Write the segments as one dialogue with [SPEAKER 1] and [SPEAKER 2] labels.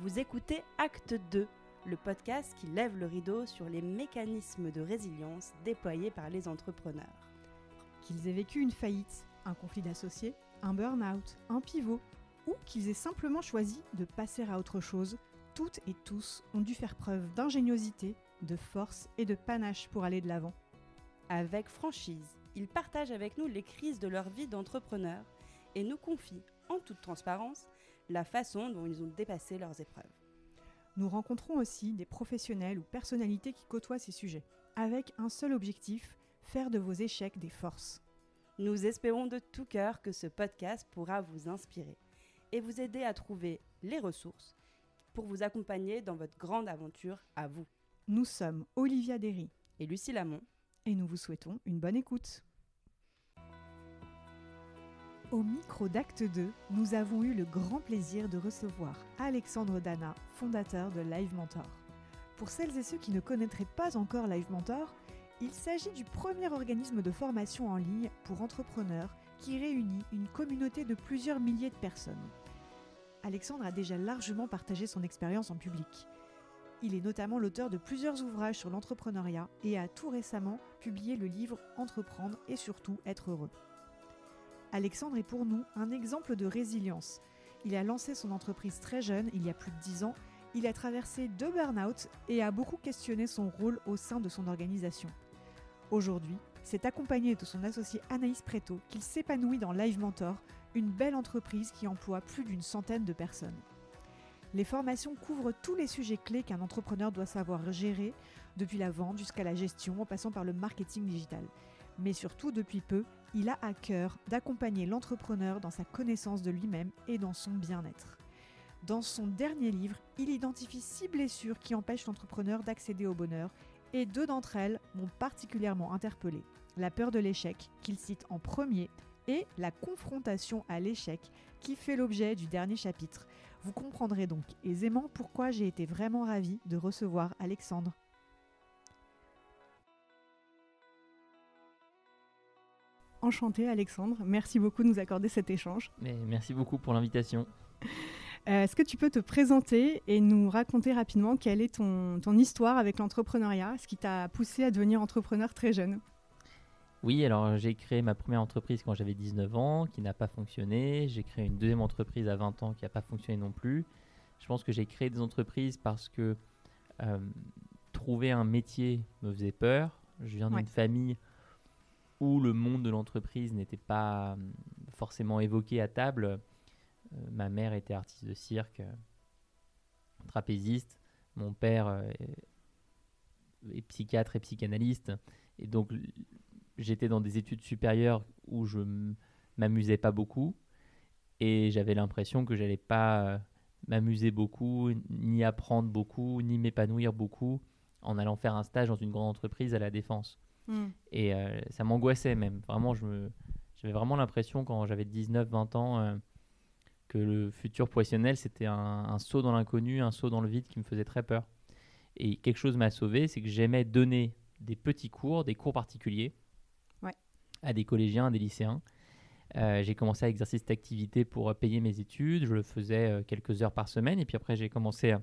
[SPEAKER 1] Vous écoutez Acte 2, le podcast qui lève le rideau sur les mécanismes de résilience déployés par les entrepreneurs.
[SPEAKER 2] Qu'ils aient vécu une faillite, un conflit d'associés, un burn-out, un pivot, ou qu'ils aient simplement choisi de passer à autre chose, toutes et tous ont dû faire preuve d'ingéniosité, de force et de panache pour aller de l'avant.
[SPEAKER 1] Avec franchise, ils partagent avec nous les crises de leur vie d'entrepreneur et nous confient, en toute transparence, la façon dont ils ont dépassé leurs épreuves.
[SPEAKER 2] Nous rencontrons aussi des professionnels ou personnalités qui côtoient ces sujets, avec un seul objectif, faire de vos échecs des forces.
[SPEAKER 1] Nous espérons de tout cœur que ce podcast pourra vous inspirer et vous aider à trouver les ressources pour vous accompagner dans votre grande aventure à vous.
[SPEAKER 2] Nous sommes Olivia Derry
[SPEAKER 1] Et Lucie Lamont,
[SPEAKER 2] et nous vous souhaitons une bonne écoute. Au micro d'Acte 2, nous avons eu le grand plaisir de recevoir Alexandre Dana, fondateur de Live Mentor. Pour celles et ceux qui ne connaîtraient pas encore Live Mentor, il s'agit du premier organisme de formation en ligne pour entrepreneurs qui réunit une communauté de plusieurs milliers de personnes. Alexandre a déjà largement partagé son expérience en public. Il est notamment l'auteur de plusieurs ouvrages sur l'entrepreneuriat et a tout récemment publié le livre Entreprendre et surtout être heureux. Alexandre est pour nous un exemple de résilience. Il a lancé son entreprise très jeune, il y a plus de 10 ans. Il a traversé deux burn-out et a beaucoup questionné son rôle au sein de son organisation. Aujourd'hui, c'est accompagné de son associé Anaïs Preto qu'il s'épanouit dans Live Mentor, une belle entreprise qui emploie plus d'une centaine de personnes. Les formations couvrent tous les sujets clés qu'un entrepreneur doit savoir gérer, depuis la vente jusqu'à la gestion en passant par le marketing digital. Mais surtout, depuis peu, il a à cœur d'accompagner l'entrepreneur dans sa connaissance de lui-même et dans son bien-être. Dans son dernier livre, il identifie six blessures qui empêchent l'entrepreneur d'accéder au bonheur et deux d'entre elles m'ont particulièrement interpellé. La peur de l'échec, qu'il cite en premier, et la confrontation à l'échec, qui fait l'objet du dernier chapitre. Vous comprendrez donc aisément pourquoi j'ai été vraiment ravie de recevoir Alexandre. Enchanté Alexandre, merci beaucoup de nous accorder cet échange.
[SPEAKER 3] Mais merci beaucoup pour l'invitation.
[SPEAKER 2] Euh, Est-ce que tu peux te présenter et nous raconter rapidement quelle est ton, ton histoire avec l'entrepreneuriat, ce qui t'a poussé à devenir entrepreneur très jeune?
[SPEAKER 3] Oui, alors j'ai créé ma première entreprise quand j'avais 19 ans, qui n'a pas fonctionné. J'ai créé une deuxième entreprise à 20 ans qui n'a pas fonctionné non plus. Je pense que j'ai créé des entreprises parce que euh, trouver un métier me faisait peur. Je viens d'une
[SPEAKER 2] Ouais.
[SPEAKER 3] famille où le monde de l'entreprise n'était pas euh, forcément évoqué à table. Euh, ma mère était artiste de cirque, euh, trapéziste. Mon père euh, est, psychiatre et psychanalyste. Et donc, j'étais dans des études supérieures où je m'amusais pas beaucoup. Et j'avais l'impression que j'allais pas m'amuser beaucoup, ni apprendre beaucoup, ni m'épanouir beaucoup en allant faire un stage dans une grande entreprise à la défense. Et euh, ça m'angoissait même. Vraiment, j'avais vraiment l'impression quand j'avais 19-20 ans euh, que le futur professionnel, c'était un, un saut dans l'inconnu, un saut dans le vide qui me faisait très peur. Et quelque chose m'a sauvé, c'est que j'aimais donner des petits cours, des cours particuliers
[SPEAKER 2] Ouais.
[SPEAKER 3] à des collégiens, à des lycéens. Euh, j'ai commencé à exercer cette activité pour payer mes études. Je le faisais quelques heures par semaine. Et puis après, j'ai commencé à,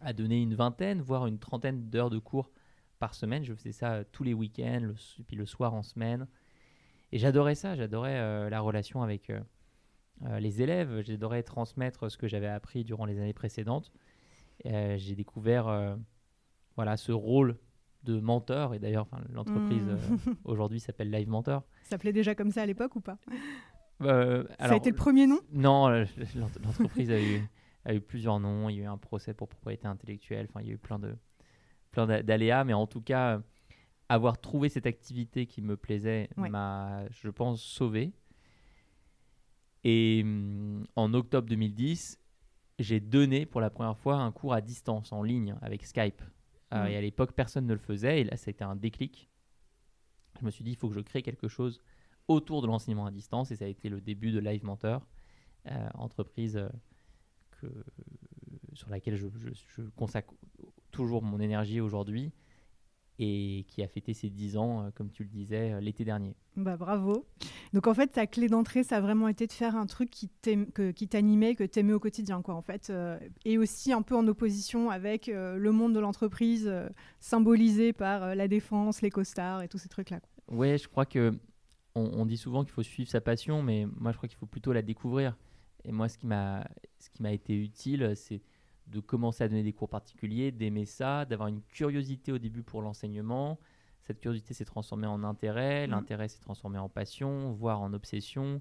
[SPEAKER 3] à donner une vingtaine, voire une trentaine d'heures de cours par semaine. Je faisais ça euh, tous les week-ends, le, puis le soir en semaine. Et j'adorais ça. J'adorais euh, la relation avec euh, les élèves. J'adorais transmettre ce que j'avais appris durant les années précédentes. J'ai découvert voilà, ce rôle de mentor. Et d'ailleurs, enfin, l'entreprise
[SPEAKER 2] Mm.
[SPEAKER 3] euh, aujourd'hui s'appelle Live Mentor.
[SPEAKER 2] Ça s'appelait déjà comme ça à l'époque ou pas?
[SPEAKER 3] Euh,
[SPEAKER 2] Ça a été le premier nom?
[SPEAKER 3] non, l'ent- l'entreprise a eu, a eu plusieurs noms. Il y a eu un procès pour propriété intellectuelle. Enfin, il y a eu plein de plein d'a- d'aléas, mais en tout cas, avoir trouvé cette activité qui me plaisait
[SPEAKER 2] Ouais.
[SPEAKER 3] m'a, je pense, sauvé. Et hum, en octobre 2010, j'ai donné pour la première fois un cours à distance, en ligne, avec Skype. Euh,
[SPEAKER 2] Mhm.
[SPEAKER 3] et à l'époque, personne ne le faisait. Et là, c'était un déclic. Je me suis dit, il faut que je crée quelque chose autour de l'enseignement à distance. Et ça a été le début de Live Mentor, euh, entreprise euh, que, sur laquelle je, je- je consacre toujours mon énergie aujourd'hui. et qui a fêté ses 10 ans, euh, comme tu le disais, euh, l'été dernier.
[SPEAKER 2] Bah bravo. Donc en fait, ta clé d'entrée, ça a vraiment été de faire un truc qui t'animait, que tu aimais au quotidien, quoi, en fait. Euh, et aussi un peu en opposition avec le monde de l'entreprise, symbolisé par la défense, les costards et tous ces trucs-là.
[SPEAKER 3] Ouais, je crois que on, dit souvent qu'il faut suivre sa passion, mais moi je crois qu'il faut plutôt la découvrir. Et moi, ce qui m'a été utile, c'est de commencer à donner des cours particuliers, d'aimer ça, d'avoir une curiosité au début pour l'enseignement. Cette curiosité s'est transformée en intérêt, mmh. l'intérêt s'est transformé en passion, voire en obsession.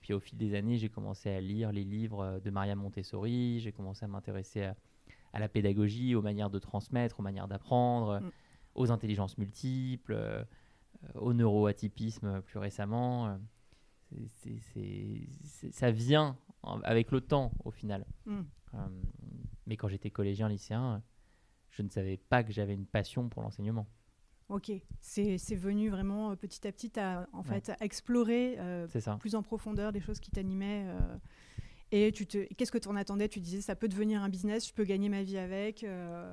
[SPEAKER 3] Puis au fil des années, j'ai commencé à lire les livres de Maria Montessori, j'ai commencé à m'intéresser à, la pédagogie, aux manières de transmettre, aux manières d'apprendre, mmh. aux intelligences multiples, euh, au neuroatypisme plus récemment. ça vient avec le temps au final. Mmh. Euh, mais quand j'étais collégien, lycéen, je ne savais pas que j'avais une passion pour l'enseignement.
[SPEAKER 2] Ok, c'est venu vraiment euh, petit à petit à, en fait, à explorer euh, plus en profondeur des choses qui t'animaient. et tu te, qu'est-ce que tu en attendais? Tu disais ça peut devenir un business, je peux gagner ma vie avec.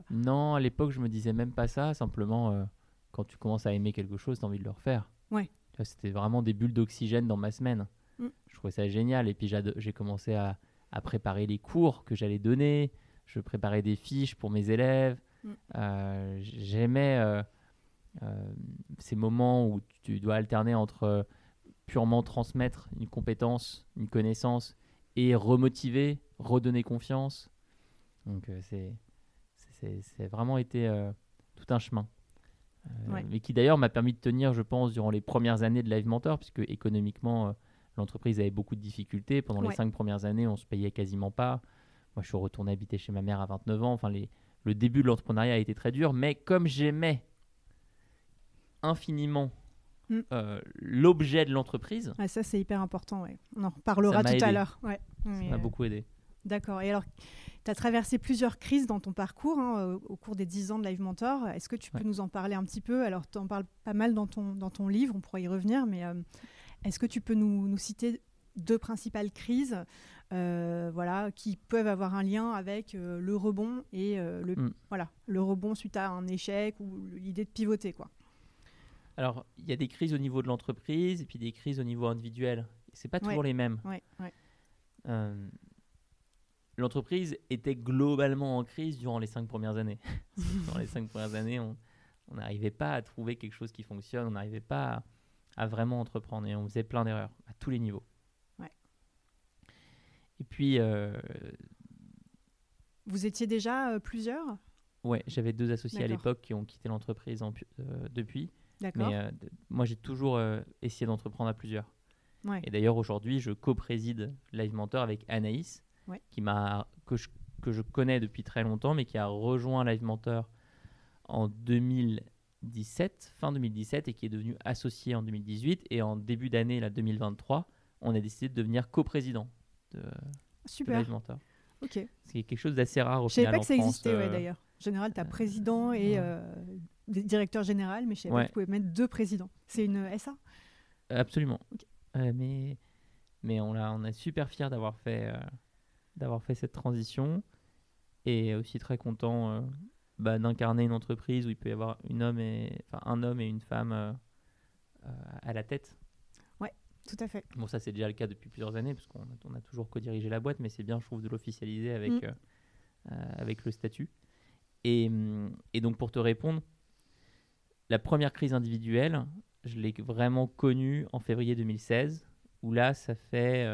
[SPEAKER 3] Non, à l'époque je me disais même pas ça. Simplement, quand tu commences à aimer quelque chose, tu as envie de le refaire.
[SPEAKER 2] Ouais.
[SPEAKER 3] C'était vraiment des bulles d'oxygène dans ma semaine. Mm. Je trouvais ça génial. Et puis j'ai commencé à, à préparer les cours que j'allais donner. Je préparais des fiches pour mes élèves. Mm. Euh, j'aimais euh, euh, ces moments où tu dois alterner entre purement transmettre une compétence, une connaissance et remotiver, redonner confiance. Donc c'est c'est vraiment été tout un chemin. Mais qui d'ailleurs m'a permis de tenir, je pense, durant les premières années de Live Mentor, puisque économiquement, L'entreprise avait beaucoup de difficultés. Pendant les cinq premières années, on se payait quasiment pas. Moi, je suis retourné habiter chez ma mère à 29 ans. Enfin, les, le début de l'entrepreneuriat a été très dur. Mais comme j'aimais infiniment mm. euh, l'objet de l'entreprise.
[SPEAKER 2] Ah, ça, c'est hyper important. Ouais. On en reparlera tout à l'heure. Ouais.
[SPEAKER 3] Ça m'a beaucoup aidé.
[SPEAKER 2] D'accord. Et alors, tu as traversé plusieurs crises dans ton parcours hein, au cours des 10 ans de Live Mentor. Est-ce que tu peux nous en parler un petit peu? Alors, tu en parles pas mal dans ton, dans ton livre, on pourrait y revenir, mais euh, est-ce que tu peux nous, citer deux principales crises euh, voilà, qui peuvent avoir un lien avec euh, le rebond et euh, le, mm. voilà, le rebond suite à un échec ou l'idée de pivoter. Quoi.
[SPEAKER 3] Alors, il y a des crises au niveau de l'entreprise et puis des crises au niveau individuel. Ce pas toujours les mêmes. l'entreprise était globalement en crise durant les cinq premières années. Dans les cinq premières années, on n'arrivait pas à trouver quelque chose qui fonctionne, on n'arrivait pas à à vraiment entreprendre et on faisait plein d'erreurs à tous les niveaux. Et puis. Euh,
[SPEAKER 2] Vous étiez déjà euh, plusieurs?
[SPEAKER 3] Ouais, j'avais deux associés à l'époque qui ont quitté l'entreprise euh, depuis. D'accord. Mais moi, j'ai toujours essayé d'entreprendre à plusieurs. Ouais. Et d'ailleurs, aujourd'hui, je co-préside Live Mentor avec Anaïs, qui m'a que je, que je connais depuis très longtemps, mais qui a rejoint Live Mentor en 2000 2017, fin 2017, et qui est devenu associé en 2018. Et en début d'année, la 2023, on a décidé de devenir coprésident de,
[SPEAKER 2] Super.
[SPEAKER 3] de Mentor.
[SPEAKER 2] Ok.
[SPEAKER 3] C'est quelque chose d'assez rare au
[SPEAKER 2] je final.
[SPEAKER 3] Je
[SPEAKER 2] savais pas que ça existait, euh, d'ailleurs. En général, tu as euh, président et euh, directeur général, mais je savais pas que tu pouvais mettre deux présidents. C'est une SA
[SPEAKER 3] Absolument. mais, mais on, a, on est super fiers d'avoir fait, d'avoir fait cette transition et aussi très content bah, d'incarner une entreprise où il peut y avoir une homme et, un homme et une femme euh, euh, à la tête.
[SPEAKER 2] Ouais, tout à fait.
[SPEAKER 3] Bon, ça c'est déjà le cas depuis plusieurs années, parce qu'on a, on a toujours co-dirigé la boîte, mais c'est bien, je trouve, de l'officialiser avec, mm. euh, avec le statut. Et, et, donc, pour te répondre, la première crise individuelle, je l'ai vraiment connue en février 2016, où là, ça fait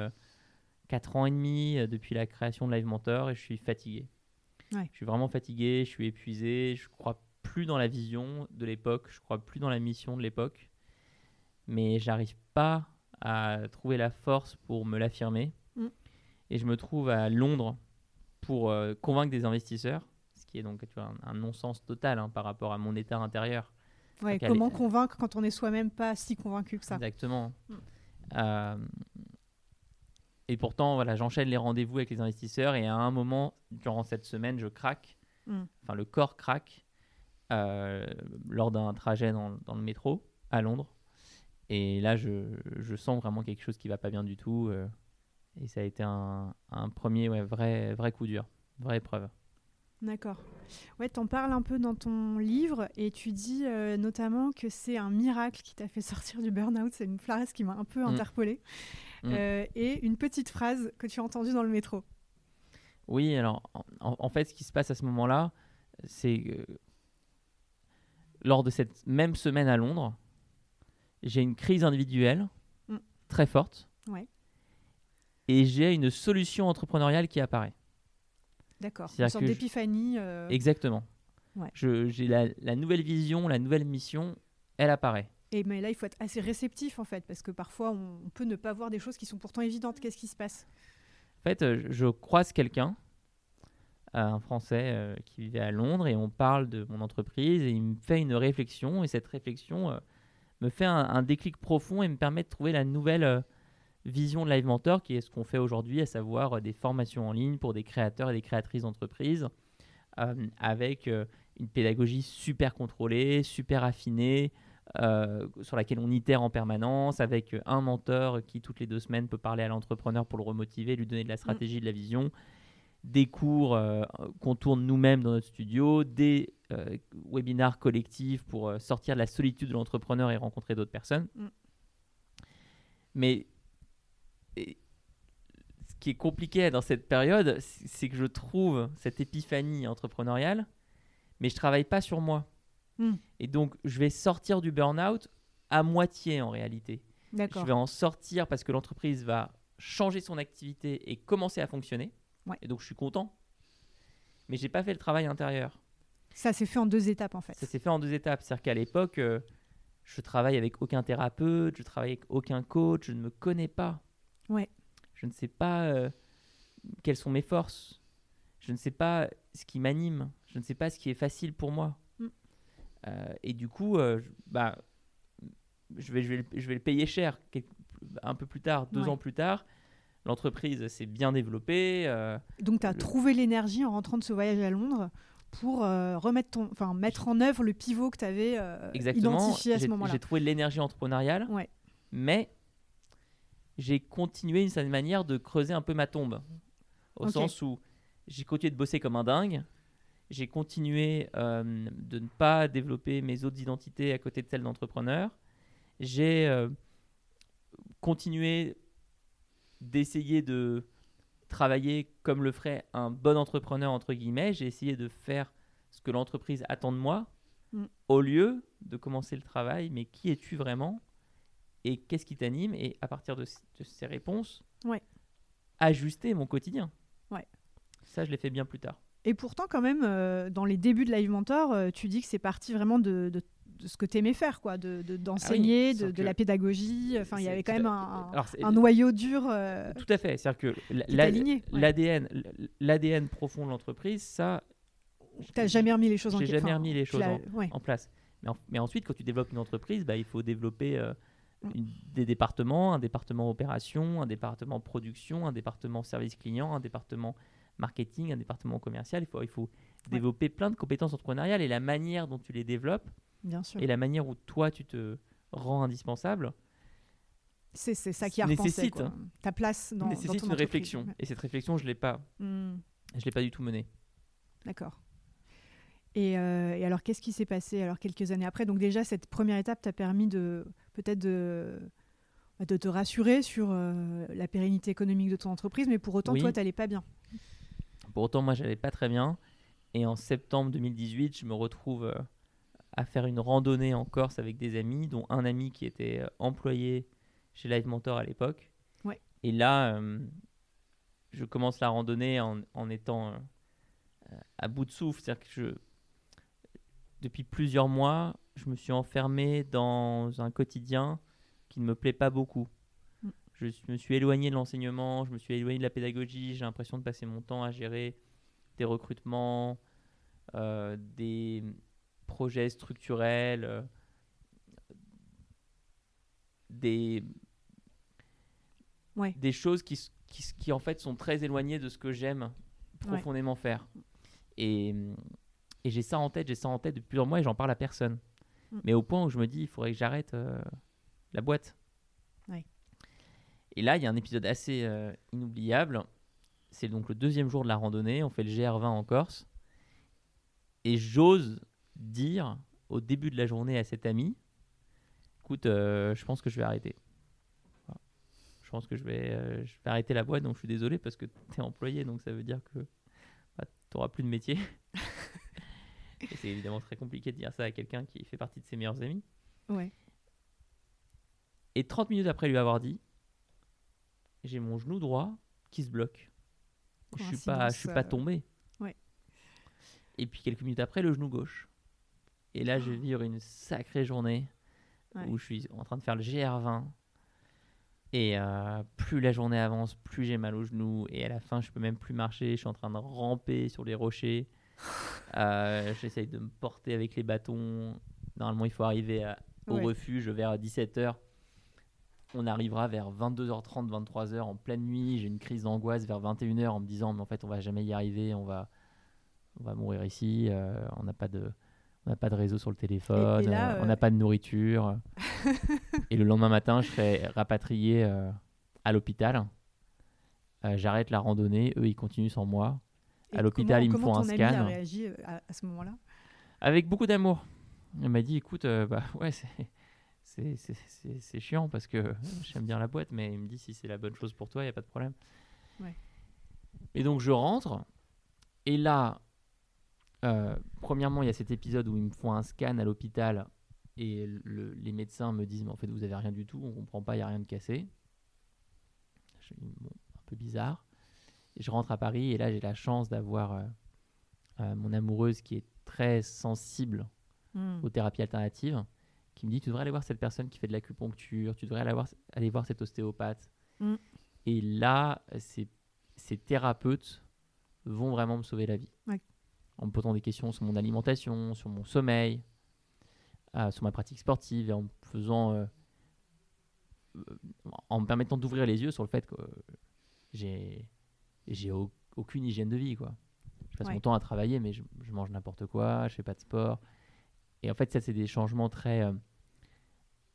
[SPEAKER 3] 4 ans et demi depuis la création de Live Mentor et je suis fatigué. Je suis vraiment fatigué, je suis épuisé, je crois plus dans la vision de l'époque, je crois plus dans la mission de l'époque, mais j'arrive pas à trouver la force pour me l'affirmer. Mm. Et je me trouve à Londres pour euh, convaincre des investisseurs, ce qui est donc tu vois, un, non-sens total hein, par rapport à mon état intérieur.
[SPEAKER 2] Ouais, comment convaincre quand on n'est soi-même pas si convaincu que ça?
[SPEAKER 3] Exactement. Mm. Euh, et pourtant, voilà, j'enchaîne les rendez-vous avec les investisseurs et à un moment, durant cette semaine, je craque. Hmm. Enfin, le corps craque euh, lors d'un trajet dans, dans, le métro à Londres. Et là, je, je, sens vraiment quelque chose qui va pas bien du tout. Euh, et ça a été un, un premier ouais, vrai, vrai coup dur, vraie épreuve.
[SPEAKER 2] D'accord. Ouais, t'en parles un peu dans ton livre et tu dis euh, notamment que c'est un miracle qui t'a fait sortir du burn-out. C'est une phrase qui m'a un peu
[SPEAKER 3] Mm.
[SPEAKER 2] interpellée.
[SPEAKER 3] Mm.
[SPEAKER 2] Euh, et une petite phrase que tu as entendue dans le métro.
[SPEAKER 3] Oui, alors en, fait, ce qui se passe à ce moment-là, c'est que lors de cette même semaine à Londres, j'ai une crise individuelle
[SPEAKER 2] Mm.
[SPEAKER 3] très forte
[SPEAKER 2] Ouais.
[SPEAKER 3] et j'ai une solution entrepreneuriale qui apparaît.
[SPEAKER 2] D'accord. Une sorte
[SPEAKER 3] je-
[SPEAKER 2] d'épiphanie. euh,
[SPEAKER 3] Exactement.
[SPEAKER 2] Ouais.
[SPEAKER 3] J'ai la, la nouvelle vision, la nouvelle mission, elle apparaît.
[SPEAKER 2] Et mais là, il faut être assez réceptif en fait, parce que parfois on, on peut ne pas voir des choses qui sont pourtant évidentes. Qu'est-ce qui se passe?
[SPEAKER 3] En fait, euh, je croise quelqu'un, euh, un Français euh, qui vivait à Londres, et on parle de mon entreprise, et il me fait une réflexion, et cette réflexion euh, me fait un, un déclic profond et me permet de trouver la nouvelle euh, vision de Live Mentor, qui est ce qu'on fait aujourd'hui, à savoir euh, des formations en ligne pour des créateurs et des créatrices d'entreprises, euh, avec euh, une pédagogie super contrôlée, super affinée, euh, sur laquelle on itère en permanence, avec un mentor qui, toutes les deux semaines, peut parler à l'entrepreneur pour le remotiver, lui donner de la stratégie, de la vision, des cours qu'on tourne nous-mêmes dans notre studio, des euh, webinars collectifs pour euh, sortir de la solitude de l'entrepreneur et rencontrer d'autres personnes.
[SPEAKER 2] Mm.
[SPEAKER 3] Mais et, ce qui est compliqué dans cette période, c'est que je trouve cette épiphanie entrepreneuriale, mais je travaille pas sur moi.
[SPEAKER 2] Mm.
[SPEAKER 3] Et donc, je vais sortir du burn-out à moitié en réalité. Je vais en sortir parce que l'entreprise va changer son activité et commencer à fonctionner.
[SPEAKER 2] Ouais.
[SPEAKER 3] Et donc, je suis content. Mais j'ai pas fait le travail intérieur.
[SPEAKER 2] Ça s'est fait en deux étapes en fait.
[SPEAKER 3] Ça s'est fait en deux étapes. C'est-à-dire qu'à l'époque, euh, je travaille avec aucun thérapeute, je travaille avec aucun coach, je ne me connais pas.
[SPEAKER 2] Ouais.
[SPEAKER 3] Je ne sais pas euh, quelles sont mes forces. Je ne sais pas ce qui m'anime. Je ne sais pas ce qui est facile pour moi.
[SPEAKER 2] Mm.
[SPEAKER 3] Euh, et du coup, euh, je- bah, je, vais, je, vais, le- je vais le payer cher un peu plus tard, deux
[SPEAKER 2] Ouais.
[SPEAKER 3] ans plus tard. L'entreprise s'est bien développée.
[SPEAKER 2] Donc tu as
[SPEAKER 3] le-
[SPEAKER 2] trouvé l'énergie en rentrant de ce voyage à Londres pour euh, remettre ton, enfin mettre en œuvre le pivot que tu avais
[SPEAKER 3] Exactement.
[SPEAKER 2] identifié à ce moment-là.
[SPEAKER 3] J'ai trouvé l'énergie entrepreneuriale,
[SPEAKER 2] Ouais.
[SPEAKER 3] mais j'ai continué d'une certaine manière de creuser un peu ma tombe. Au sens où j'ai continué de bosser comme un dingue. J'ai continué euh, de ne pas développer mes autres identités à côté de celles d'entrepreneur. J'ai euh, continué d'essayer de travailler comme le ferait un bon entrepreneur, entre guillemets. J'ai essayé de faire ce que l'entreprise attend de moi
[SPEAKER 2] Mm.
[SPEAKER 3] au lieu de commencer le travail. Mais qui es-tu vraiment Et qu'est-ce qui t'anime? Et à partir de, ces réponses,
[SPEAKER 2] Ouais.
[SPEAKER 3] ajuster mon quotidien.
[SPEAKER 2] Ouais.
[SPEAKER 3] Ça, je l'ai fait bien plus tard.
[SPEAKER 2] Et pourtant, quand même, euh, dans les débuts de Live Mentor, euh, tu dis que c'est parti vraiment de, de- de ce que tu aimais faire, quoi, de, de- d'enseigner, de,
[SPEAKER 3] sauf
[SPEAKER 2] de
[SPEAKER 3] que
[SPEAKER 2] la pédagogie. Enfin, il y avait quand même un, un-
[SPEAKER 3] Alors, c'est-
[SPEAKER 2] un noyau dur. euh,
[SPEAKER 3] Tout à fait. C'est-à-dire que
[SPEAKER 2] ouais.
[SPEAKER 3] l'ADN, l'ADN profond de l'entreprise, ça,
[SPEAKER 2] T'as jamais remis les choses en
[SPEAKER 3] J'ai
[SPEAKER 2] question.
[SPEAKER 3] jamais remis les
[SPEAKER 2] tu
[SPEAKER 3] choses
[SPEAKER 2] ouais.
[SPEAKER 3] en place. Mais, en- mais ensuite, quand tu développes une entreprise, bah, il faut développer euh,
[SPEAKER 2] Mm.
[SPEAKER 3] une- des départements, un département opération, un département production, un département service client, un département marketing, un département commercial. Il faut, il faut développer plein de compétences entrepreneuriales et la manière dont tu les développes
[SPEAKER 2] Bien sûr.
[SPEAKER 3] et la manière où toi tu te rends indispensable
[SPEAKER 2] C'est, ça qui a repensé.
[SPEAKER 3] nécessite-
[SPEAKER 2] quoi. Ta place dans, dans
[SPEAKER 3] nécessite
[SPEAKER 2] ton
[SPEAKER 3] une
[SPEAKER 2] entreprise.
[SPEAKER 3] réflexion.
[SPEAKER 2] Ouais.
[SPEAKER 3] Et cette réflexion, je l'ai pas,
[SPEAKER 2] Hmm,
[SPEAKER 3] je l'ai pas du tout menée.
[SPEAKER 2] D'accord. Et, euh, et alors, qu'est-ce qui s'est passé alors quelques années après? Donc déjà, cette première étape t'a permis de peut-être de, bah, de te rassurer sur euh, la pérennité économique de ton entreprise, mais pour autant,
[SPEAKER 3] Oui.
[SPEAKER 2] toi, t'allais pas bien.
[SPEAKER 3] Pour autant, moi, j'allais pas très bien. Et en septembre 2018, je me retrouve euh, à faire une randonnée en Corse avec des amis, dont un ami qui était euh, employé chez Live Mentor à l'époque.
[SPEAKER 2] Ouais.
[SPEAKER 3] Et là, euh, je commence la randonnée en, en étant euh, euh, à bout de souffle. C'est-à-dire que je, depuis plusieurs mois, je me suis enfermé dans un quotidien qui ne me plaît pas beaucoup.
[SPEAKER 2] Mm.
[SPEAKER 3] Je me suis éloigné de l'enseignement, je me suis éloigné de la pédagogie, j'ai l'impression de passer mon temps à gérer des recrutements, euh, des projets structurels, euh, des,
[SPEAKER 2] Ouais.
[SPEAKER 3] des choses qui, qui, qui en fait sont très éloignées de ce que j'aime profondément faire. Et, et j'ai ça en tête, j'ai ça en tête depuis plusieurs mois et j'en parle à personne.
[SPEAKER 2] Mm.
[SPEAKER 3] Mais au point où je me dis, il faudrait que j'arrête euh, la boîte.
[SPEAKER 2] Ouais.
[SPEAKER 3] Et là, il y a un épisode assez euh, inoubliable. C'est donc le deuxième jour de la randonnée. On fait le GR20 en Corse. Et j'ose dire au début de la journée à cet ami, écoute, euh, je pense que je vais arrêter. Voilà. Je pense que je vais, euh, je vais arrêter la boîte, donc je suis désolé parce que tu es employé, donc ça veut dire que bah, tu n'auras plus de métier. Et c'est évidemment très compliqué de dire ça à quelqu'un qui fait partie de ses meilleurs amis.
[SPEAKER 2] Ouais.
[SPEAKER 3] Et 30 minutes après lui avoir dit, j'ai mon genou droit qui se bloque. Je suis pas, je suis pas
[SPEAKER 2] Coïncidence, euh,
[SPEAKER 3] tombé.
[SPEAKER 2] ouais.
[SPEAKER 3] Et puis quelques minutes après, le genou gauche. Et là, je vais vivre une sacrée journée
[SPEAKER 2] Ouais.
[SPEAKER 3] où je suis en train de faire le GR20. Et euh, plus la journée avance, plus j'ai mal au genou. Et à la fin, je peux même plus marcher. Je suis en train de ramper sur les rochers. Euh, J'essaye de me porter avec les bâtons. Normalement, il faut arriver à- au
[SPEAKER 2] Ouais.
[SPEAKER 3] refuge vers 17h. On arrivera vers 22h30, 23h en pleine nuit. J'ai une crise d'angoisse vers 21h en me disant mais en fait on va jamais y arriver, on va, on va mourir ici. euh, on n'a pas de, on n'a pas de réseau sur le téléphone,
[SPEAKER 2] Et- et là,
[SPEAKER 3] euh, on
[SPEAKER 2] euh,
[SPEAKER 3] n'a pas de nourriture. et le lendemain matin, je serai rapatrié euh, à l'hôpital. Euh, J'arrête la randonnée, eux ils continuent sans moi.
[SPEAKER 2] Et
[SPEAKER 3] À l'hôpital,
[SPEAKER 2] comment-
[SPEAKER 3] ils me
[SPEAKER 2] comment
[SPEAKER 3] font un
[SPEAKER 2] ton ami
[SPEAKER 3] scan.
[SPEAKER 2] a réagi euh, à, à ce moment-là?
[SPEAKER 3] Avec beaucoup d'amour. Elle m'a dit écoute, euh, bah ouais, c'est. Chiant parce que j'aime bien la boîte, mais il me dit si c'est la bonne chose pour toi, il n'y a pas de problème.
[SPEAKER 2] Ouais.
[SPEAKER 3] Et donc je rentre, et là, euh, premièrement, il y a cet épisode où ils me font un scan à l'hôpital, et le- les médecins me disent mais en fait vous avez rien du tout, on comprend pas, il n'y a rien de cassé. Je dis, bon, un peu bizarre. Et je rentre à Paris, et là j'ai la chance d'avoir euh, euh, mon amoureuse qui est très sensible
[SPEAKER 2] Hmm.
[SPEAKER 3] aux thérapies alternatives, qui me dit tu devrais aller voir cette personne qui fait de l'acupuncture, tu devrais aller voir, aller voir cet ostéopathe.
[SPEAKER 2] Mm.
[SPEAKER 3] Et là, ces, ces thérapeutes vont vraiment me sauver la vie.
[SPEAKER 2] Ouais.
[SPEAKER 3] En me posant des questions sur mon alimentation, sur mon sommeil, euh, sur ma pratique sportive et en me faisant. euh, euh, en me permettant d'ouvrir les yeux sur le fait que j'ai j'ai au- aucune hygiène de vie quoi. Je passe
[SPEAKER 2] Ouais.
[SPEAKER 3] mon temps à travailler mais je, je mange n'importe quoi, je fais pas de sport. Et en fait ça c'est des changements très euh,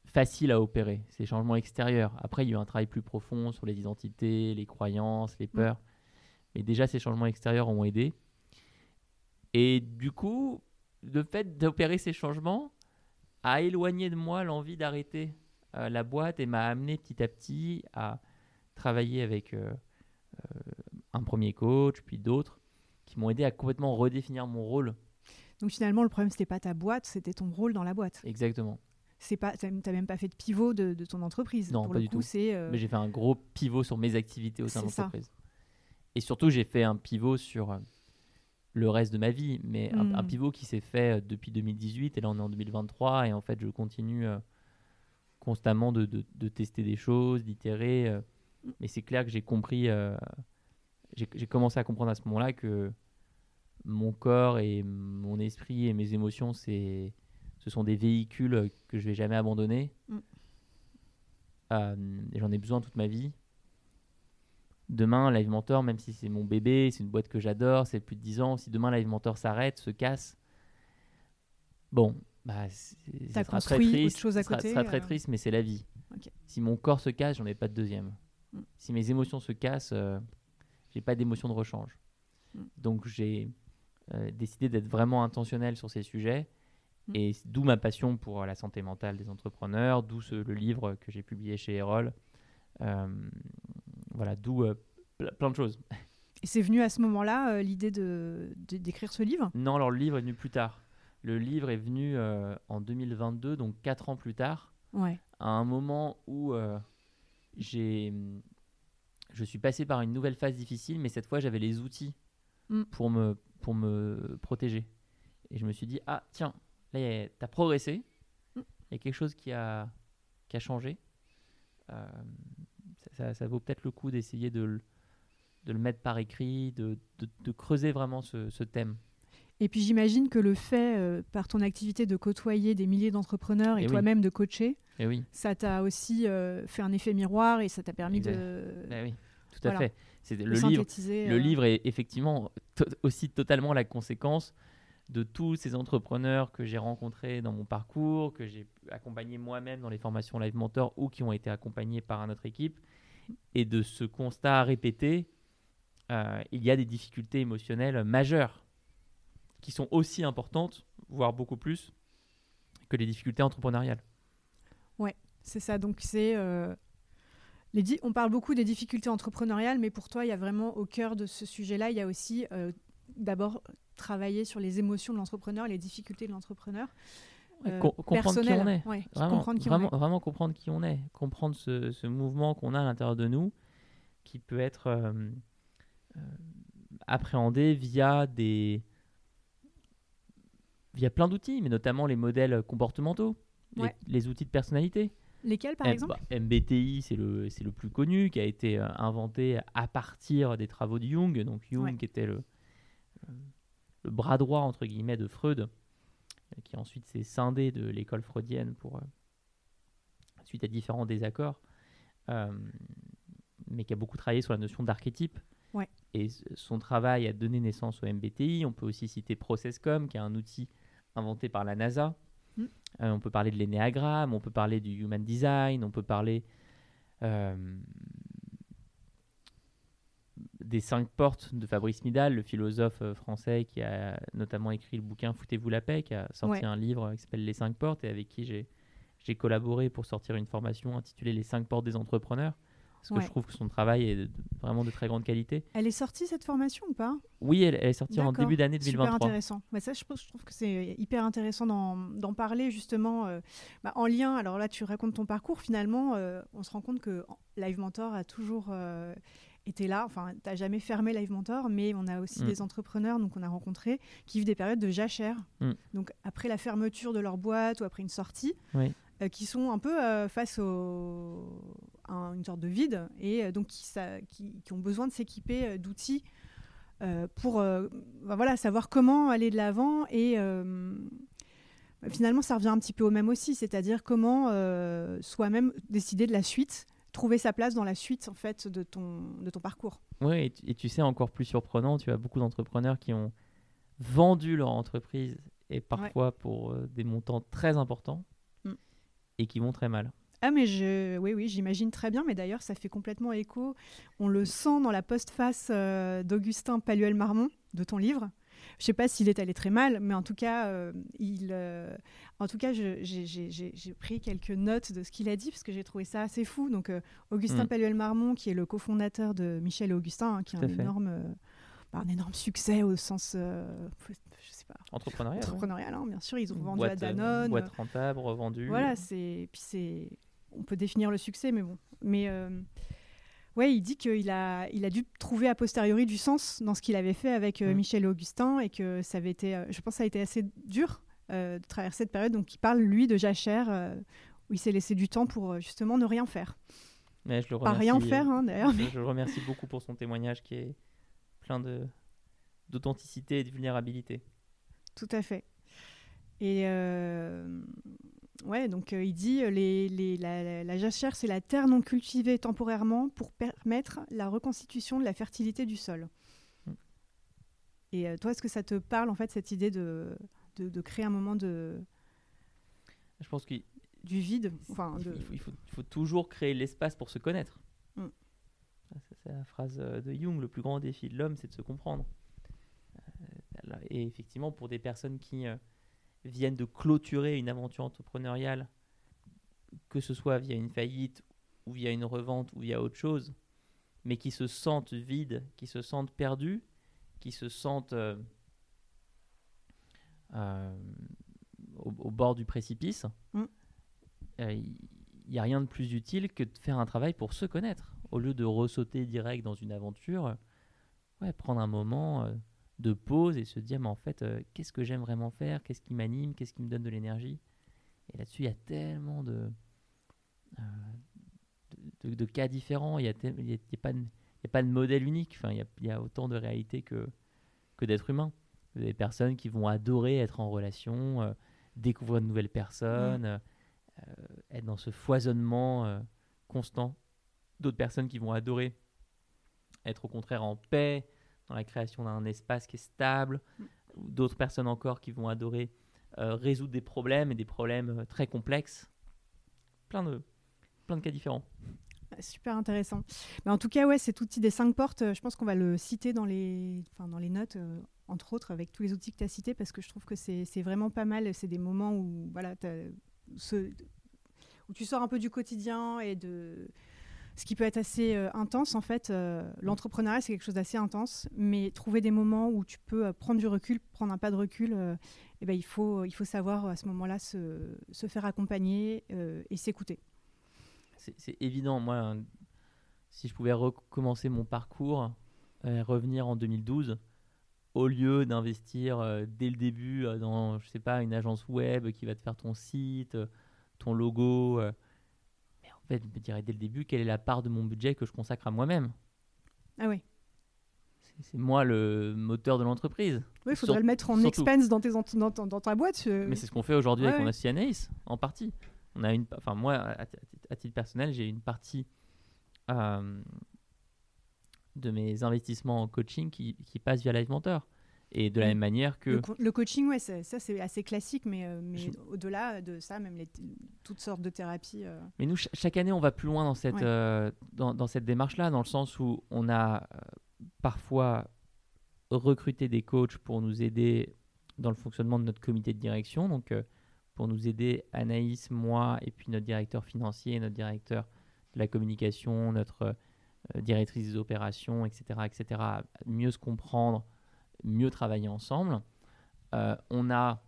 [SPEAKER 3] faciles à opérer, c'est des changements extérieurs. Après il y a eu un travail plus profond sur les identités, les croyances, les peurs. Mais déjà ces changements extérieurs ont aidé. Et du coup, le fait d'opérer ces changements a éloigné de moi l'envie d'arrêter euh, la boîte et m'a amené petit à petit à travailler avec euh, euh, un premier coach, puis d'autres, qui m'ont aidé à complètement redéfinir mon rôle.
[SPEAKER 2] Donc finalement, le problème, c'était pas ta boîte, c'était ton rôle dans la boîte.
[SPEAKER 3] Exactement.
[SPEAKER 2] C'est pas, t'as même pas fait de pivot de, de ton entreprise.
[SPEAKER 3] Non,
[SPEAKER 2] Pour
[SPEAKER 3] pas
[SPEAKER 2] le
[SPEAKER 3] du
[SPEAKER 2] coup,
[SPEAKER 3] tout. Mais j'ai fait un gros pivot sur mes activités au sein de l'entreprise. Et surtout, j'ai fait un pivot sur le reste de ma vie, mais un, un
[SPEAKER 2] Mm.
[SPEAKER 3] pivot qui s'est fait euh, depuis 2018, et là on est en 2023, et en fait je continue euh, constamment de, de- de tester des choses, d'itérer. euh,
[SPEAKER 2] Mm.
[SPEAKER 3] mais c'est clair que j'ai compris, euh, j'ai commencé à comprendre à ce moment-là que mon corps et mon esprit et mes émotions, c'est, ce sont des véhicules que je vais jamais abandonner.
[SPEAKER 2] Mm.
[SPEAKER 3] Euh, et J'en ai besoin toute ma vie. Demain, Live Mentor, même si c'est mon bébé, c'est une boîte que j'adore, c'est plus de 10 ans, si demain Live Mentor s'arrête, se casse, bon, bah, ça sera très triste,
[SPEAKER 2] autre chose à
[SPEAKER 3] ça sera-
[SPEAKER 2] côté,
[SPEAKER 3] ça sera très
[SPEAKER 2] euh.
[SPEAKER 3] triste, mais c'est la vie. Si mon corps se casse, j'en ai pas de deuxième.
[SPEAKER 2] Mm.
[SPEAKER 3] Si mes émotions se cassent, euh, j'ai pas d'émotion de rechange.
[SPEAKER 2] Mm.
[SPEAKER 3] Donc j'ai euh, décidé d'être vraiment intentionnel sur ces sujets.
[SPEAKER 2] Mm.
[SPEAKER 3] Et d'où ma passion pour la santé mentale des entrepreneurs, d'où le livre que j'ai publié chez Erol. Voilà, d'où euh, ple- plein de choses.
[SPEAKER 2] Et c'est venu à ce moment-là euh, l'idée de, d'écrire ce livre?
[SPEAKER 3] Non, alors le livre est venu plus tard. Le livre est venu euh, en 2022, donc 4 ans plus tard,
[SPEAKER 2] Ouais.
[SPEAKER 3] à un moment où j'ai, je suis passé par une nouvelle phase difficile, mais cette fois j'avais les outils
[SPEAKER 2] Mm.
[SPEAKER 3] pour, me, pour me protéger. Et je me suis dit, ah tiens, là tu as progressé, il
[SPEAKER 2] Mm.
[SPEAKER 3] y a quelque chose qui a, qui a changé. Euh, ça, vaut peut-être le coup d'essayer de, le- de le mettre par écrit, de, de- de creuser vraiment ce, ce thème.
[SPEAKER 2] Et puis j'imagine que le fait, euh, par ton activité, de côtoyer des milliers d'entrepreneurs et,
[SPEAKER 3] Eh oui.
[SPEAKER 2] toi-même de coacher,
[SPEAKER 3] Et oui.
[SPEAKER 2] ça t'a aussi euh, fait un effet miroir et ça t'a permis
[SPEAKER 3] Exact.
[SPEAKER 2] de,
[SPEAKER 3] Bah oui, tout à
[SPEAKER 2] Voilà.
[SPEAKER 3] fait. C'est le livre.
[SPEAKER 2] synthétiser.
[SPEAKER 3] Le
[SPEAKER 2] euh,
[SPEAKER 3] livre est effectivement to- aussi totalement la conséquence de tous ces entrepreneurs que j'ai rencontrés dans mon parcours, que j'ai accompagnés moi-même dans les formations Live Mentor ou qui ont été accompagnés par notre équipe. Et de ce constat répété, euh, il y a des difficultés émotionnelles majeures qui sont aussi importantes, voire beaucoup plus, que les difficultés entrepreneuriales.
[SPEAKER 2] C'est ça. Donc, c'est. euh, on parle beaucoup des difficultés entrepreneuriales, mais pour toi, il y a vraiment au cœur de ce sujet-là, il y a aussi euh, d'abord travailler sur les émotions de l'entrepreneur, les difficultés de l'entrepreneur. Euh,
[SPEAKER 3] comprendre qui on est.
[SPEAKER 2] Ouais,
[SPEAKER 3] Vraiment,
[SPEAKER 2] comprendre qui
[SPEAKER 3] vraiment,
[SPEAKER 2] on est.
[SPEAKER 3] vraiment comprendre qui on est, comprendre ce, ce mouvement qu'on a à l'intérieur de nous, qui peut être euh, euh, appréhendé via des via plein d'outils, mais notamment les modèles comportementaux, les-
[SPEAKER 2] Ouais.
[SPEAKER 3] les, outils de personnalité.
[SPEAKER 2] Lesquels, par
[SPEAKER 3] M-
[SPEAKER 2] exemple
[SPEAKER 3] bah, MBTI, c'est le, c'est le plus connu, qui a été euh, inventé à partir des travaux de Jung. Donc Jung
[SPEAKER 2] Ouais.
[SPEAKER 3] qui était le, le, bras droit, entre guillemets, de Freud, qui ensuite s'est scindé de l'école freudienne pour, euh, suite à différents désaccords, euh, mais qui a beaucoup travaillé sur la notion d'archétype.
[SPEAKER 2] Ouais.
[SPEAKER 3] Et son travail a donné naissance au MBTI. On peut aussi citer Processcom, qui est un outil inventé par la NASA.
[SPEAKER 2] Mm.
[SPEAKER 3] Euh, on peut parler de l'énéagramme, on peut parler du human design, on peut parler euh, des cinq portes de Fabrice Midal, le philosophe euh, français qui a notamment écrit le bouquin Foutez-vous la paix, qui a sorti
[SPEAKER 2] Ouais.
[SPEAKER 3] un livre qui s'appelle Les cinq portes et avec qui j'ai j'ai collaboré pour sortir une formation intitulée Les cinq portes des entrepreneurs. Parce que je trouve que son travail est de- vraiment de très grande qualité.
[SPEAKER 2] Elle est sortie cette formation ou pas?
[SPEAKER 3] Oui, elle, elle est sortie en début d'année
[SPEAKER 2] Super
[SPEAKER 3] 2023.
[SPEAKER 2] intéressant. Bah, ça, je, trouve que c'est hyper intéressant d'en d'en parler justement euh, bah, en lien. Alors là, tu racontes ton parcours. Finalement, euh, on se rend compte que Live Mentor a toujours euh, été là. Enfin, tu n'as jamais fermé Live Mentor, mais on a aussi
[SPEAKER 3] Mm.
[SPEAKER 2] des entrepreneurs donc on a rencontré qui vivent des périodes de jachère.
[SPEAKER 3] Mm.
[SPEAKER 2] Donc après la fermeture de leur boîte ou après une sortie,
[SPEAKER 3] Oui.
[SPEAKER 2] euh, qui sont un peu euh, face au, à une sorte de vide et euh, donc qui, ça- qui- qui ont besoin de s'équiper d'outils pour bah voilà, savoir comment aller de l'avant et bah, finalement ça revient un petit peu au même aussi, c'est-à-dire comment euh, soi-même décider de la suite, trouver sa place dans la suite en fait de ton, de ton parcours.
[SPEAKER 3] Oui, et, tu- et tu sais, encore plus surprenant, tu as beaucoup d'entrepreneurs qui ont vendu leur entreprise et parfois pour euh, des montants très importants
[SPEAKER 2] Mm.
[SPEAKER 3] et qui vont très mal.
[SPEAKER 2] Ah mais je, oui oui j'imagine très bien mais d'ailleurs ça fait complètement écho on le sent dans la postface euh, d'Augustin Paluel-Marmont de ton livre je sais pas s'il est allé très mal mais en tout cas euh, il euh, en tout cas j'ai- pris quelques notes de ce qu'il a dit parce que j'ai trouvé ça assez fou donc euh, Augustin
[SPEAKER 3] Mm.
[SPEAKER 2] Paluel-Marmont qui est le cofondateur de Michel et Augustin hein, qui est
[SPEAKER 3] Tout
[SPEAKER 2] un
[SPEAKER 3] à fait.
[SPEAKER 2] énorme un énorme succès au sens euh, je sais pas
[SPEAKER 3] Entrepreneuriat. ouais.
[SPEAKER 2] entrepreneurial hein, bien sûr ils ont vendu
[SPEAKER 3] boîte,
[SPEAKER 2] à Danone
[SPEAKER 3] boîte rentable, revendue.
[SPEAKER 2] voilà, c'est puis c'est on peut définir le succès, mais bon. Mais euh, ouais, il dit qu'il a il a dû trouver a posteriori du sens dans ce qu'il avait fait avec euh,
[SPEAKER 3] Mm.
[SPEAKER 2] Michel et Augustin et que ça avait été, euh, je pense, que ça a été assez dur euh, de traverser cette période. Donc il parle lui de jachère euh, où il s'est laissé du temps pour justement ne rien faire,
[SPEAKER 3] Mais je le
[SPEAKER 2] pas
[SPEAKER 3] remercie,
[SPEAKER 2] rien
[SPEAKER 3] euh,
[SPEAKER 2] faire hein, d'ailleurs.
[SPEAKER 3] Je, je le remercie beaucoup pour son témoignage qui est plein de d'authenticité et de vulnérabilité.
[SPEAKER 2] Tout à fait. Et ouais, donc euh, il dit euh, les, les- la, jachère, c'est la terre non cultivée temporairement pour permettre la reconstitution de la fertilité du sol.
[SPEAKER 3] Mm.
[SPEAKER 2] Et euh, toi, est-ce que ça te parle en fait cette idée de, de, de créer un moment de,
[SPEAKER 3] Je pense qu'il
[SPEAKER 2] du vide enfin,
[SPEAKER 3] il faut,
[SPEAKER 2] de-
[SPEAKER 3] il faut- il faut- il faut toujours créer l'espace pour se connaître.
[SPEAKER 2] Mm.
[SPEAKER 3] Ça, C'est la phrase de Jung, le plus grand défi de l'homme, c'est de se comprendre. Et effectivement, pour des personnes qui viennent de clôturer une aventure entrepreneuriale, que ce soit via une faillite ou via une revente ou via autre chose, mais qui se sentent vides, qui se sentent perdus, qui se sentent euh, euh, au, au bord du précipice,
[SPEAKER 2] Mm.
[SPEAKER 3] euh, il n'y a rien de plus utile que de faire un travail pour se connaître. Au lieu de ressauter direct dans une aventure, euh, ouais, prendre un moment euh, de pause et se dire, mais en fait, euh, qu'est-ce que j'aime vraiment faire? Qu'est-ce qui m'anime? Qu'est-ce qui me donne de l'énergie? Et là-dessus, il y a tellement de, euh, de, de- de cas différents. Il n'y a, y a- y a pas de- il y a pas de modèle unique. Enfin, il y a, il y a autant de réalités que, que d'êtres humains. Des personnes qui vont adorer être en relation, euh, découvrir de nouvelles personnes, euh, être dans ce foisonnement constant. D'autres personnes qui vont adorer être au contraire en paix, dans la création d'un espace qui est stable.
[SPEAKER 2] Mm.
[SPEAKER 3] D'autres personnes encore qui vont adorer euh, résoudre des problèmes et des problèmes euh, très complexes. Plein de, plein de cas différents.
[SPEAKER 2] Super intéressant. Mais en tout cas, ouais, cet outil des cinq portes, euh, je pense qu'on va le citer dans les, enfin, dans les notes, euh, entre autres, avec tous les outils que tu as cités, parce que je trouve que c'est vraiment pas mal. C'est des moments où, voilà, ce- où tu sors un peu du quotidien et de ce qui peut être assez euh, intense. En fait, Euh, l'entrepreneuriat, c'est quelque chose d'assez intense, mais trouver des moments où tu peux euh, prendre du recul, prendre un pas de recul, eh ben, il, faut, il faut savoir à ce moment-là se, se faire accompagner et s'écouter.
[SPEAKER 3] C'est évident. Moi, si je pouvais recommencer mon parcours, revenir en 2012, au lieu d'investir dès le début dans, je sais pas, une agence web qui va te faire ton site, ton logo, fait, je me dirais dès le début quelle est la part de mon budget que je consacre à moi-même.
[SPEAKER 2] Ah oui.
[SPEAKER 3] C'est- moi le moteur de l'entreprise.
[SPEAKER 2] Oui, il faudrait
[SPEAKER 3] Sur-
[SPEAKER 2] le mettre en
[SPEAKER 3] surtout.
[SPEAKER 2] expense dans, tes, dans, ta boîte. euh.
[SPEAKER 3] Mais c'est ce qu'on fait aujourd'hui
[SPEAKER 2] Ouais,
[SPEAKER 3] avec mon
[SPEAKER 2] ouais.
[SPEAKER 3] associé Anaïs, en partie. On a une, enfin moi, à, ti- à titre personnel, j'ai une partie euh, de mes investissements en coaching qui, qui passe via Live Mentor. Et de la même manière que
[SPEAKER 2] le, co- le coaching, ouais, ça c'est assez classique, mais, euh, mais au-delà de ça, même les, toutes sortes de thérapies. euh.
[SPEAKER 3] Mais nous, ch- chaque année, on va plus loin dans cette,
[SPEAKER 2] Ouais.
[SPEAKER 3] euh, dans, dans cette démarche-là, dans le sens où on a parfois recruté des coachs pour nous aider dans le fonctionnement de notre comité de direction. Donc, pour nous aider, Anaïs, moi, et puis notre directeur financier, notre directeur de la communication, notre directrice des opérations, etc., etc., à mieux se comprendre, mieux travailler ensemble. Euh, on a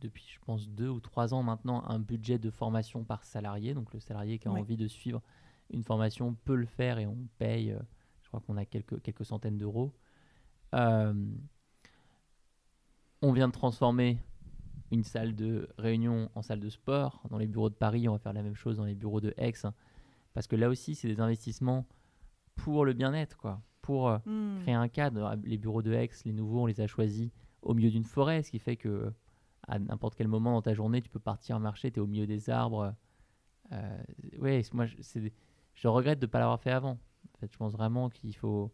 [SPEAKER 3] depuis, je pense, deux ou trois ans maintenant, un budget de formation par salarié. Donc le salarié qui a envie de suivre une formation peut le faire et on paye, euh, je crois qu'on a quelques, quelques centaines d'euros. Euh, on vient de transformer une salle de réunion en salle de sport. Dans les bureaux de Paris, on va faire la même chose dans les bureaux de Aix. hein. parce que là aussi, c'est des investissements pour le bien-être, quoi. Pour euh,
[SPEAKER 2] Hmm.
[SPEAKER 3] créer un cadre. Les bureaux de Aix, les nouveaux, on les a choisis au milieu d'une forêt, ce qui fait que à n'importe quel moment dans ta journée, tu peux partir marcher, tu es au milieu des arbres. Euh, ouais, moi, je, c'est- je regrette de ne pas l'avoir fait avant. En fait, je pense vraiment qu'il faut.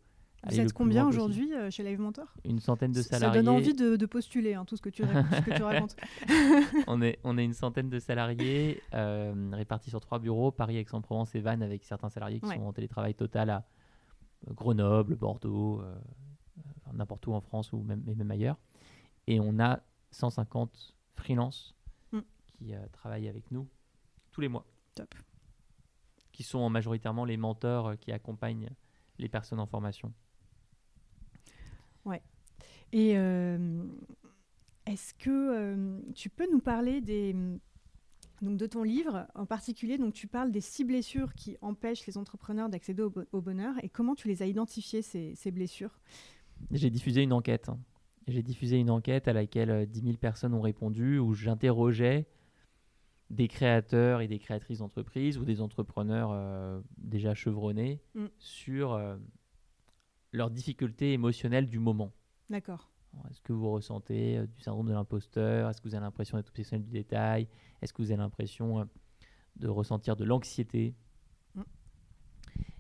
[SPEAKER 2] Vous êtes combien aujourd'hui euh, chez Live Mentor?
[SPEAKER 3] Une centaine de salariés.
[SPEAKER 2] Ça donne envie de, de postuler, hein, tout ce que tu, rac- ce que tu racontes.
[SPEAKER 3] on, est, on est une centaine de salariés euh, répartis sur trois bureaux, Paris, Aix-en-Provence et Vannes, avec certains salariés qui
[SPEAKER 2] Ouais.
[SPEAKER 3] sont en télétravail total à Grenoble, Bordeaux, euh, enfin, n'importe où en France ou même, et même ailleurs. Et on a 150 freelances
[SPEAKER 2] Mm.
[SPEAKER 3] qui euh, travaillent avec nous tous les mois.
[SPEAKER 2] Top.
[SPEAKER 3] Qui sont majoritairement les mentors euh, qui accompagnent les personnes en formation.
[SPEAKER 2] Et euh, est-ce que euh, tu peux nous parler des, donc de ton livre en particulier Donc tu parles des six blessures qui empêchent les entrepreneurs d'accéder au, bo- au bonheur et comment tu les as identifiées ces, ces blessures?
[SPEAKER 3] J'ai diffusé une enquête. J'ai diffusé une enquête à laquelle euh, 10 000 personnes ont répondu, où j'interrogeais des créateurs et des créatrices d'entreprises ou des entrepreneurs euh, déjà chevronnés
[SPEAKER 2] Mm.
[SPEAKER 3] sur euh, leurs difficultés émotionnelles du moment.
[SPEAKER 2] D'accord.
[SPEAKER 3] Est-ce que vous ressentez euh, du syndrome de l'imposteur? Est-ce que vous avez l'impression d'être obsessionnel du détail? Est-ce que vous avez l'impression euh, de ressentir de l'anxiété?
[SPEAKER 2] Mm.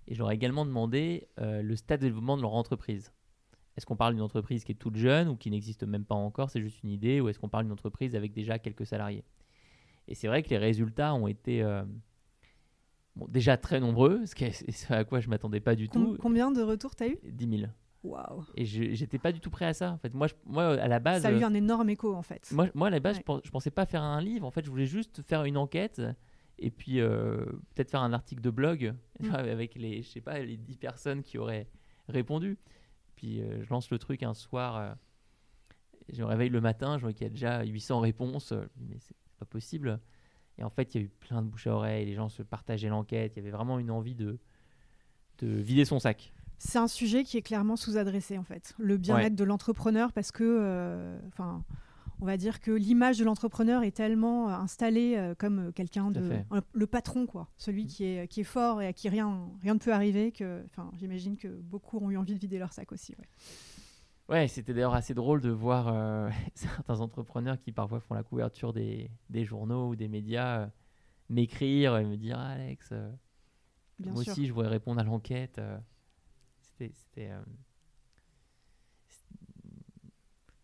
[SPEAKER 3] Et ai également demandé euh, le stade de développement de leur entreprise. Est-ce qu'on parle d'une entreprise qui est toute jeune ou qui n'existe même pas encore, c'est juste une idée, ou est-ce qu'on parle d'une entreprise avec déjà quelques salariés? Et c'est vrai que les résultats ont été euh, bon, déjà très nombreux, ce, qui est- ce à quoi je m'attendais pas du
[SPEAKER 2] Com-
[SPEAKER 3] tout.
[SPEAKER 2] combien de retours tu as eu?
[SPEAKER 3] 10 000. Et j'étais pas du tout prêt à ça. En fait, moi, je- moi à la base,
[SPEAKER 2] Ça a eu un énorme écho en fait.
[SPEAKER 3] moi, moi, à la base,
[SPEAKER 2] Ouais.
[SPEAKER 3] je, pens- je pensais pas faire un livre. En fait, je voulais juste faire une enquête et puis euh, peut-être faire un article de blog
[SPEAKER 2] Mm.
[SPEAKER 3] avec les, je sais pas, les 10 personnes qui auraient répondu. Puis euh, je lance le truc un soir. euh, je me réveille le matin, je vois qu'il y a déjà 800 réponses. Je me dis, mais c'est pas possible. Et en fait, il y a eu plein de bouche à oreille. Les gens se partageaient l'enquête. Il y avait vraiment une envie de, de vider son sac.
[SPEAKER 2] C'est un sujet qui est clairement sous-adressé en fait. Le bien-être
[SPEAKER 3] Ouais.
[SPEAKER 2] de l'entrepreneur parce que, euh, enfin, on va dire que l'image de l'entrepreneur est tellement euh, installée euh, comme quelqu'un de le patron quoi, celui
[SPEAKER 3] Mm.
[SPEAKER 2] qui est qui est fort et à qui rien rien ne peut arriver. Que, enfin, j'imagine que beaucoup ont eu envie de vider leur sac aussi. ouais.
[SPEAKER 3] Ouais, c'était d'ailleurs assez drôle de voir euh, certains entrepreneurs qui parfois font la couverture des, des journaux ou des médias euh, m'écrire et me dire Ah, Alex, euh, moi
[SPEAKER 2] sûr.
[SPEAKER 3] aussi je voudrais répondre à l'enquête. Euh.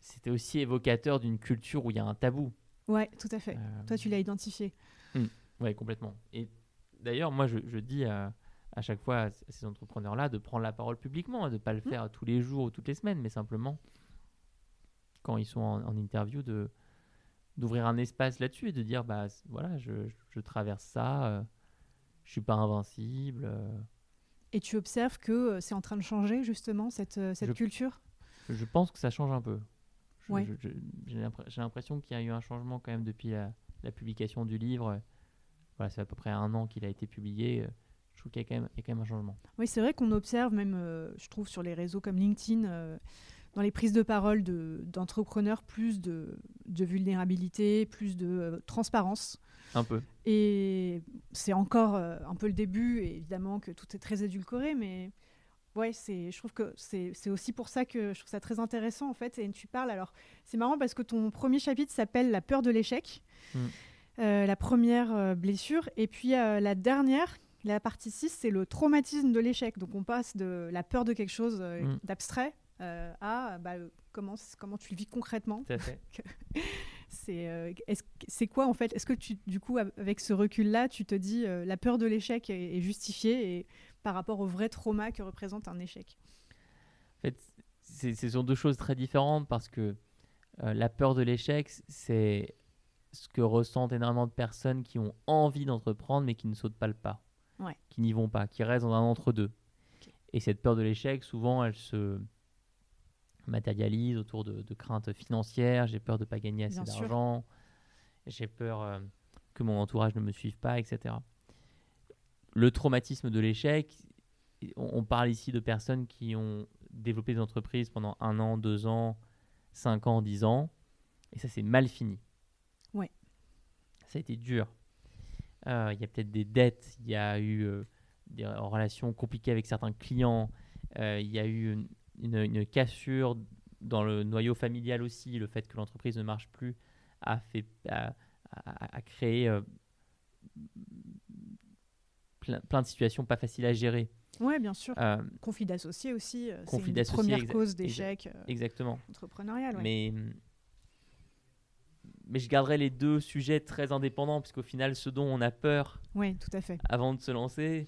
[SPEAKER 3] C'était- aussi évocateur d'une culture où il y a un tabou.
[SPEAKER 2] Ouais, tout à fait.
[SPEAKER 3] Euh,
[SPEAKER 2] Toi, tu l'as identifié.
[SPEAKER 3] Ouais, complètement. Et D'ailleurs, moi, je, je dis à, à chaque fois à ces entrepreneurs-là de prendre la parole publiquement, hein, de ne pas le faire tous les jours ou toutes les semaines, mais simplement quand ils sont en, en interview, de d'ouvrir un espace là-dessus et de dire bah voilà, je, je- je traverse ça, euh, je suis pas invincible. euh.
[SPEAKER 2] Et tu observes que euh, c'est en train de changer justement cette, euh, cette
[SPEAKER 3] Je-
[SPEAKER 2] culture?
[SPEAKER 3] Je pense que ça change un peu.
[SPEAKER 2] Ouais.
[SPEAKER 3] J'ai l'impr- j'ai l'impression qu'il y a eu un changement quand même depuis la, la publication du livre. Voilà, c'est à peu près un an qu'il a été publié. euh, Je trouve qu'il y, a quand même- il y a quand même un changement.
[SPEAKER 2] Oui, c'est vrai qu'on observe même, euh, je trouve, sur les réseaux comme LinkedIn, euh, dans les prises de parole de- d'entrepreneurs, plus de, de vulnérabilité, plus de euh, transparence.
[SPEAKER 3] Un peu.
[SPEAKER 2] Et c'est encore euh, un peu le début, et évidemment que tout est très édulcoré, mais ouais, je trouve que c'est, aussi pour ça que je trouve ça très intéressant en fait. Et tu parles, alors c'est marrant parce que ton premier chapitre s'appelle La peur de l'échec,
[SPEAKER 3] Mm.
[SPEAKER 2] Euh, la première blessure, et puis la dernière, la partie 6, c'est le traumatisme de l'échec. Donc on passe de la peur de quelque chose euh,
[SPEAKER 3] Mm.
[SPEAKER 2] d'abstrait euh, à bah, euh, comment, comment tu le vis concrètement. C'est euh, c'est quoi en fait Est-ce que tu du coup av- avec ce recul là, tu te dis euh, la peur de l'échec est, est justifiée et par rapport au vrai trauma que représente un échec?
[SPEAKER 3] En fait, c'est- ce sont deux choses très différentes parce que la peur de l'échec, c'est ce que ressentent énormément de personnes qui ont envie d'entreprendre mais qui ne sautent pas le pas,
[SPEAKER 2] Ouais.
[SPEAKER 3] qui n'y vont pas, qui restent dans un entre-deux. Et cette peur de l'échec, souvent, elle se matérialise autour de, de craintes financières. J'ai peur de ne pas gagner assez d'argent. J'ai peur euh, que mon entourage ne me suive pas, etc. Le traumatisme de l'échec, on on parle ici de personnes qui ont développé des entreprises pendant un an, deux ans, cinq ans, dix ans, et ça s'est mal fini.
[SPEAKER 2] Ouais.
[SPEAKER 3] Ça a été dur. Euh, Il y a peut-être des dettes, il y a eu euh, des relations compliquées avec certains clients, il y a eu une, une- une cassure dans le noyau familial aussi, le fait que l'entreprise ne marche plus a, fait, a, a- a créé euh, plein, plein de situations pas faciles à gérer.
[SPEAKER 2] Ouais, bien sûr.
[SPEAKER 3] Euh,
[SPEAKER 2] Conflit d'associés aussi, euh, c'est une
[SPEAKER 3] exa-
[SPEAKER 2] causes d'échec
[SPEAKER 3] exactement.
[SPEAKER 2] entrepreneurial. ouais.
[SPEAKER 3] Mais, mais je garderai les deux sujets très indépendants, puisqu'au final, ce dont on a peur
[SPEAKER 2] Oui, tout à fait.
[SPEAKER 3] avant de se lancer,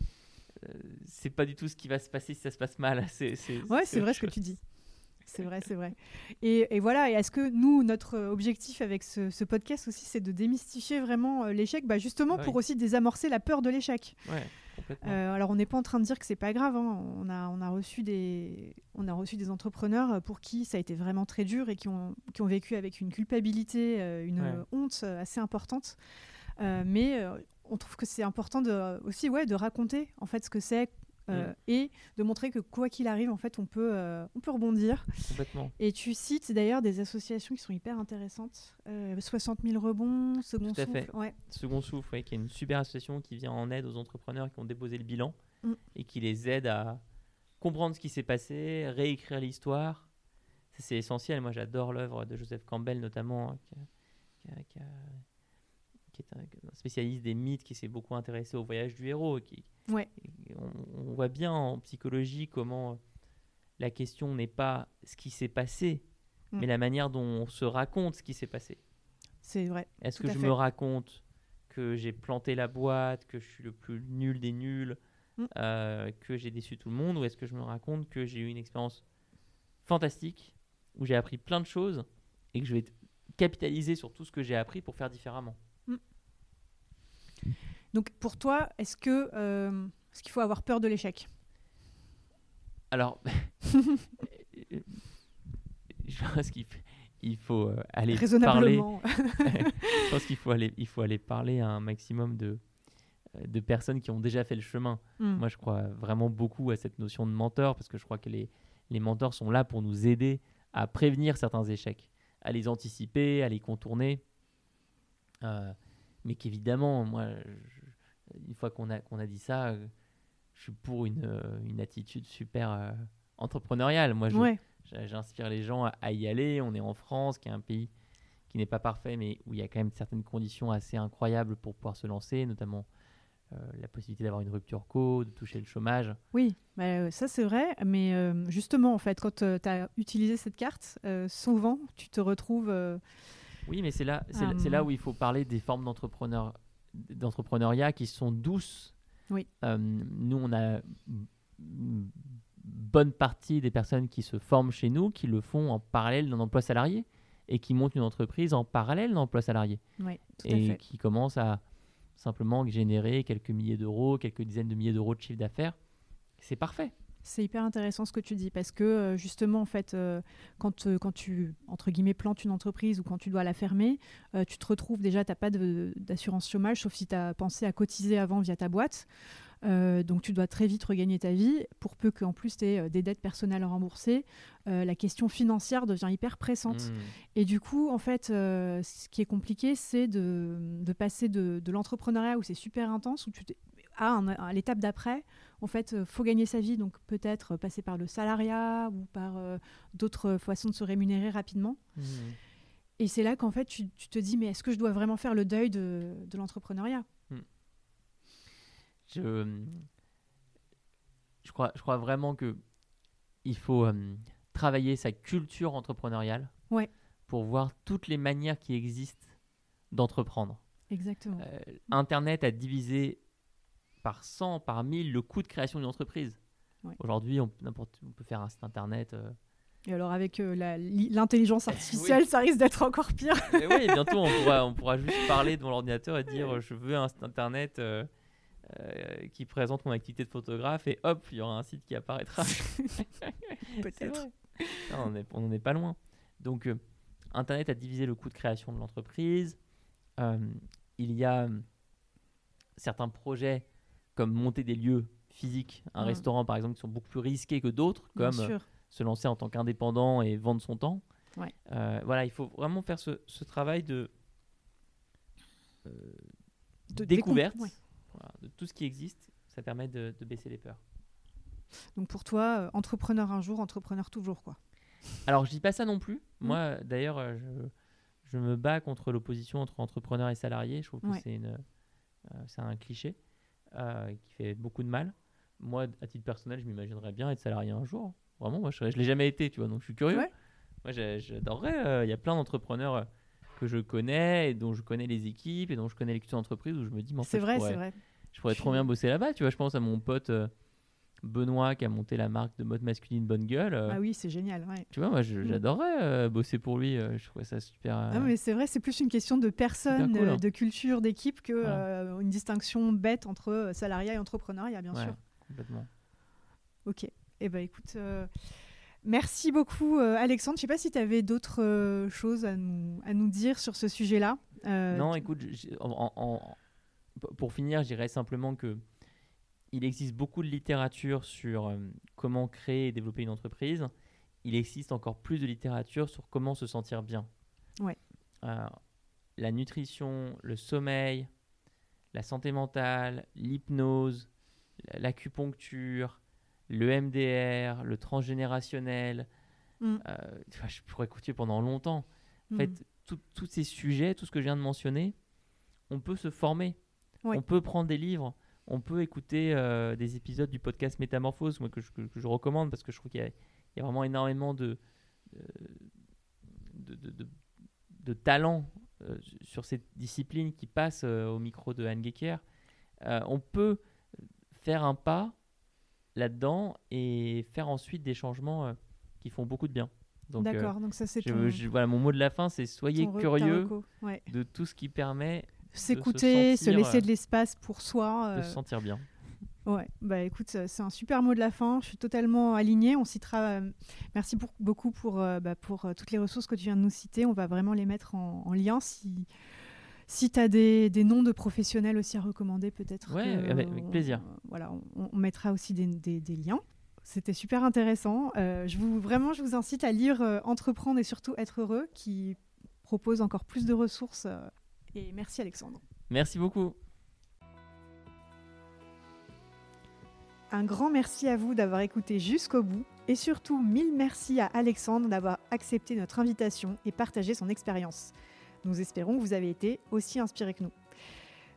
[SPEAKER 3] c'est pas du tout ce qui va se passer si ça se passe mal. C'est, c'est,
[SPEAKER 2] Ouais, c'est vrai ce que tu dis. C'est vrai, c'est vrai. Et, et voilà, et est-ce que nous, notre objectif avec ce, ce podcast aussi, c'est de démystifier vraiment euh, l'échec, bah justement pour aussi désamorcer la peur de l'échec.
[SPEAKER 3] Ouais.
[SPEAKER 2] Euh, alors on n'est pas en train de dire que c'est pas grave. hein. On, a, on, a reçu des, on a reçu des entrepreneurs pour qui ça a été vraiment très dur et qui ont, qui ont vécu avec une culpabilité, euh, une
[SPEAKER 3] Ouais.
[SPEAKER 2] euh, honte euh, assez importante. Euh, mais euh, on trouve que c'est important de, aussi ouais, de raconter en fait ce que c'est euh,
[SPEAKER 3] Mm.
[SPEAKER 2] et de montrer que quoi qu'il arrive, en fait, on peut, euh, on peut rebondir.
[SPEAKER 3] complètement.
[SPEAKER 2] Et tu cites d'ailleurs des associations qui sont hyper intéressantes. Euh, 60 000 rebonds, Second
[SPEAKER 3] Tout à
[SPEAKER 2] Souffle.
[SPEAKER 3] fait.
[SPEAKER 2] Ouais.
[SPEAKER 3] Second Souffle, ouais, qui est une super association qui vient en aide aux entrepreneurs qui ont déposé le bilan
[SPEAKER 2] Mm.
[SPEAKER 3] et qui les aide à comprendre ce qui s'est passé, réécrire l'histoire. C'est essentiel. Moi, j'adore l'œuvre de Joseph Campbell, notamment, hein, qui, a- qui a- qui a- qui est un, un spécialiste des mythes, qui s'est beaucoup intéressé au voyage du héros. Qui,
[SPEAKER 2] Ouais.
[SPEAKER 3] et on, on voit bien en psychologie comment la question n'est pas ce qui s'est passé,
[SPEAKER 2] Mm.
[SPEAKER 3] mais la manière dont on se raconte ce qui s'est passé.
[SPEAKER 2] C'est vrai.
[SPEAKER 3] Est-ce que je
[SPEAKER 2] fait.
[SPEAKER 3] me raconte que j'ai planté la boîte, que je suis le plus nul des nuls,
[SPEAKER 2] Mm.
[SPEAKER 3] euh, que j'ai déçu tout le monde, ou est-ce que je me raconte que j'ai eu une expérience fantastique, où j'ai appris plein de choses, et que je vais capitaliser sur tout ce que j'ai appris pour faire différemment?
[SPEAKER 2] Donc pour toi, est-ce que euh, est-ce qu'il faut avoir peur de l'échec?
[SPEAKER 3] Alors, je pense qu'il il faut euh, aller parler je pense qu'il faut aller, il faut aller parler à un maximum de, euh, de personnes qui ont déjà fait le chemin.
[SPEAKER 2] Mm.
[SPEAKER 3] Moi, je crois vraiment beaucoup à cette notion de mentor parce que je crois que les, les mentors sont là pour nous aider à prévenir certains échecs, à les anticiper, à les contourner. Euh, mais qu'évidemment, moi, une fois qu'on a, qu'on a dit ça, euh, je suis pour une, euh, une attitude super euh, entrepreneuriale. Moi, je,
[SPEAKER 2] Ouais.
[SPEAKER 3] J'a- J'inspire les gens à, y aller. On est en France, qui est un pays qui n'est pas parfait, mais où il y a quand même certaines conditions assez incroyables pour pouvoir se lancer, notamment euh, la possibilité d'avoir une rupture co, de toucher le chômage.
[SPEAKER 2] Oui, bah, ça c'est vrai, mais euh, justement, en fait, quand tu as utilisé cette carte, euh, souvent, tu te retrouves...
[SPEAKER 3] Oui, mais c'est là, c'est là où il faut parler des formes d'entrepreneur, d'entrepreneuriat qui sont douces,
[SPEAKER 2] Oui.
[SPEAKER 3] Euh, nous, on a une bonne partie des personnes qui se forment chez nous qui le font en parallèle d'un emploi salarié et qui montent une entreprise en parallèle d'un emploi salarié
[SPEAKER 2] Oui, tout à
[SPEAKER 3] et
[SPEAKER 2] fait.
[SPEAKER 3] qui commencent à simplement générer quelques milliers d'euros, quelques dizaines de milliers d'euros de chiffre d'affaires. C'est parfait.
[SPEAKER 2] C'est hyper intéressant ce que tu dis parce que euh, justement, en fait, euh, quand, euh, quand tu, entre guillemets, plantes une entreprise ou quand tu dois la fermer, tu te retrouves déjà, tu n'as pas d'assurance chômage, sauf si tu as pensé à cotiser avant via ta boîte. Euh, donc tu dois très vite regagner ta vie, pour peu qu'en plus tu aies des dettes personnelles à rembourser. Euh, la question financière devient hyper pressante.
[SPEAKER 3] Mmh.
[SPEAKER 2] Et du coup, en fait, ce qui est compliqué, c'est de, de passer de, de l'entrepreneuriat où c'est super intense, où tu à, un- à l'étape d'après, en fait, euh, faut gagner sa vie, donc peut-être passer par le salariat ou par euh, d'autres façons de se rémunérer rapidement.
[SPEAKER 3] Mmh.
[SPEAKER 2] Et c'est là qu'en fait, tu, tu te dis, mais est-ce que je dois vraiment faire le deuil de, de l'entrepreneuriat?
[SPEAKER 3] Je, je, crois, je crois vraiment que il faut euh, travailler sa culture entrepreneuriale
[SPEAKER 2] Ouais.
[SPEAKER 3] pour voir toutes les manières qui existent d'entreprendre.
[SPEAKER 2] Exactement.
[SPEAKER 3] Euh, Internet a divisé par 100, par 1000 le coût de création d'une entreprise.
[SPEAKER 2] Ouais.
[SPEAKER 3] Aujourd'hui, on, peut faire un site internet. euh,
[SPEAKER 2] Et alors, avec euh, l'intelligence artificielle, ça risque d'être encore pire.
[SPEAKER 3] Mais oui, bientôt on pourra, on pourra juste parler devant l'ordinateur et dire je veux un site internet euh, qui présente mon activité de photographe et hop, il y aura un site qui apparaîtra. C'est
[SPEAKER 2] Peut-être.
[SPEAKER 3] on n'en est pas loin. Donc, euh, Internet a divisé le coût de création de l'entreprise. Euh, il y a certains projets comme monter des lieux physiques, un
[SPEAKER 2] Mm.
[SPEAKER 3] restaurant par exemple, qui sont beaucoup plus risqués que d'autres, comme euh, se lancer en tant qu'indépendant et vendre son temps.
[SPEAKER 2] Ouais.
[SPEAKER 3] Euh, voilà, il faut vraiment faire ce, ce travail de, euh,
[SPEAKER 2] De
[SPEAKER 3] découverte
[SPEAKER 2] décom- ouais.
[SPEAKER 3] voilà, de tout ce qui existe. Ça permet de, de baisser les peurs.
[SPEAKER 2] Donc pour toi, entrepreneur un jour, entrepreneur toujours, quoi.
[SPEAKER 3] Alors, je dis pas ça non plus.
[SPEAKER 2] Mm.
[SPEAKER 3] Moi, d'ailleurs, je, je me bats contre l'opposition entre entrepreneur et salarié. Je trouve que
[SPEAKER 2] Ouais.
[SPEAKER 3] c'est une, c'est un cliché euh, qui fait beaucoup de mal. Moi, à titre personnel, je m'imaginerais bien être salarié un jour. Vraiment, moi, je, je l'ai jamais été, tu vois, donc je suis curieux.
[SPEAKER 2] Ouais.
[SPEAKER 3] Moi, j'adorerais. euh, Il y a plein d'entrepreneurs euh, que je connais et dont je connais les équipes et dont je connais les cultures d'entreprise où je me dis, mais en
[SPEAKER 2] C'est
[SPEAKER 3] fait,
[SPEAKER 2] vrai,
[SPEAKER 3] je pourrais,
[SPEAKER 2] c'est vrai.
[SPEAKER 3] je pourrais trop bien bosser là-bas. Tu vois, je pense à mon pote Benoît qui a monté la marque de mode masculine Bonne Gueule. euh,
[SPEAKER 2] Ah oui, c'est génial. Ouais.
[SPEAKER 3] tu vois, moi,
[SPEAKER 2] Mm.
[SPEAKER 3] j'adorerais euh, bosser pour lui. euh, je trouvais ça super.
[SPEAKER 2] Ah, mais c'est vrai, c'est plus une question de personne,
[SPEAKER 3] cool, hein.
[SPEAKER 2] de culture, d'équipe que
[SPEAKER 3] Voilà.
[SPEAKER 2] une distinction bête entre salariat et entrepreneuriat, bien
[SPEAKER 3] ouais,
[SPEAKER 2] sûr.
[SPEAKER 3] Complètement.
[SPEAKER 2] Ok. Eh ben écoute, merci beaucoup Alexandre. Je sais pas si tu avais d'autres choses à nous, à nous dire sur ce sujet-là.
[SPEAKER 3] Non, écoute, en- en- pour finir, je dirais simplement que il existe beaucoup de littérature sur euh, comment créer et développer une entreprise. Il existe encore plus de littérature sur comment se sentir bien.
[SPEAKER 2] Ouais.
[SPEAKER 3] Euh, la nutrition, le sommeil, la santé mentale, l'hypnose, l'acupuncture, le MDR, le transgénérationnel.
[SPEAKER 2] Mm.
[SPEAKER 3] Euh, je pourrais continuer pendant longtemps. En
[SPEAKER 2] Hmm.
[SPEAKER 3] fait, tous ces sujets, tout ce que je viens de mentionner, on peut se former.
[SPEAKER 2] Ouais.
[SPEAKER 3] On peut prendre des livres. On peut écouter euh, des épisodes du podcast Métamorphose, moi, que, je, que- que je recommande parce que je trouve qu'il y, a- il y a vraiment énormément de, euh, de, de, de- de talent euh, sur cette discipline qui passe euh, au micro de Anne Gecker. On peut faire un pas là-dedans et faire ensuite des changements qui font beaucoup de bien.
[SPEAKER 2] D'accord, donc ça c'est
[SPEAKER 3] je- voilà, mon mot de la fin, c'est soyez curieux.
[SPEAKER 2] Ouais.
[SPEAKER 3] de tout ce qui permet
[SPEAKER 2] S'écouter, se, laisser
[SPEAKER 3] euh,
[SPEAKER 2] de l'espace pour soi.
[SPEAKER 3] de
[SPEAKER 2] euh,
[SPEAKER 3] se sentir bien.
[SPEAKER 2] Ouais, bah écoute, euh, c'est un super mot de la fin. Je suis totalement alignée. On citera. euh, merci pour- beaucoup pour, euh, bah, pour euh, toutes les ressources que tu viens de nous citer. On va vraiment les mettre en, en lien. Si, si tu as des, des noms de professionnels aussi à recommander, peut-être.
[SPEAKER 3] Ouais,
[SPEAKER 2] que,
[SPEAKER 3] avec-
[SPEAKER 2] on-
[SPEAKER 3] plaisir.
[SPEAKER 2] voilà, on, on mettra aussi des, des- des liens. C'était super intéressant. Euh, je vous, vraiment, je vous incite à lire euh, Entreprendre et surtout Être heureux, qui propose encore plus de ressources. Et merci Alexandre.
[SPEAKER 3] Merci beaucoup.
[SPEAKER 2] Un grand merci à vous d'avoir écouté jusqu'au bout et surtout mille merci à Alexandre d'avoir accepté notre invitation et partagé son expérience. Nous espérons que vous avez été aussi inspirés que nous.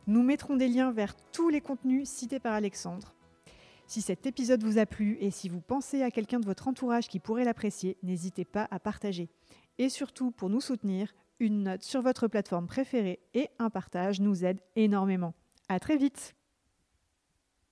[SPEAKER 2] Nous mettrons des liens vers tous les contenus cités par Alexandre. Si cet épisode vous a plu et si vous pensez à quelqu'un de votre entourage qui pourrait l'apprécier, n'hésitez pas à partager. Et surtout, pour nous soutenir, une note sur votre plateforme préférée et un partage nous aide énormément. À très vite!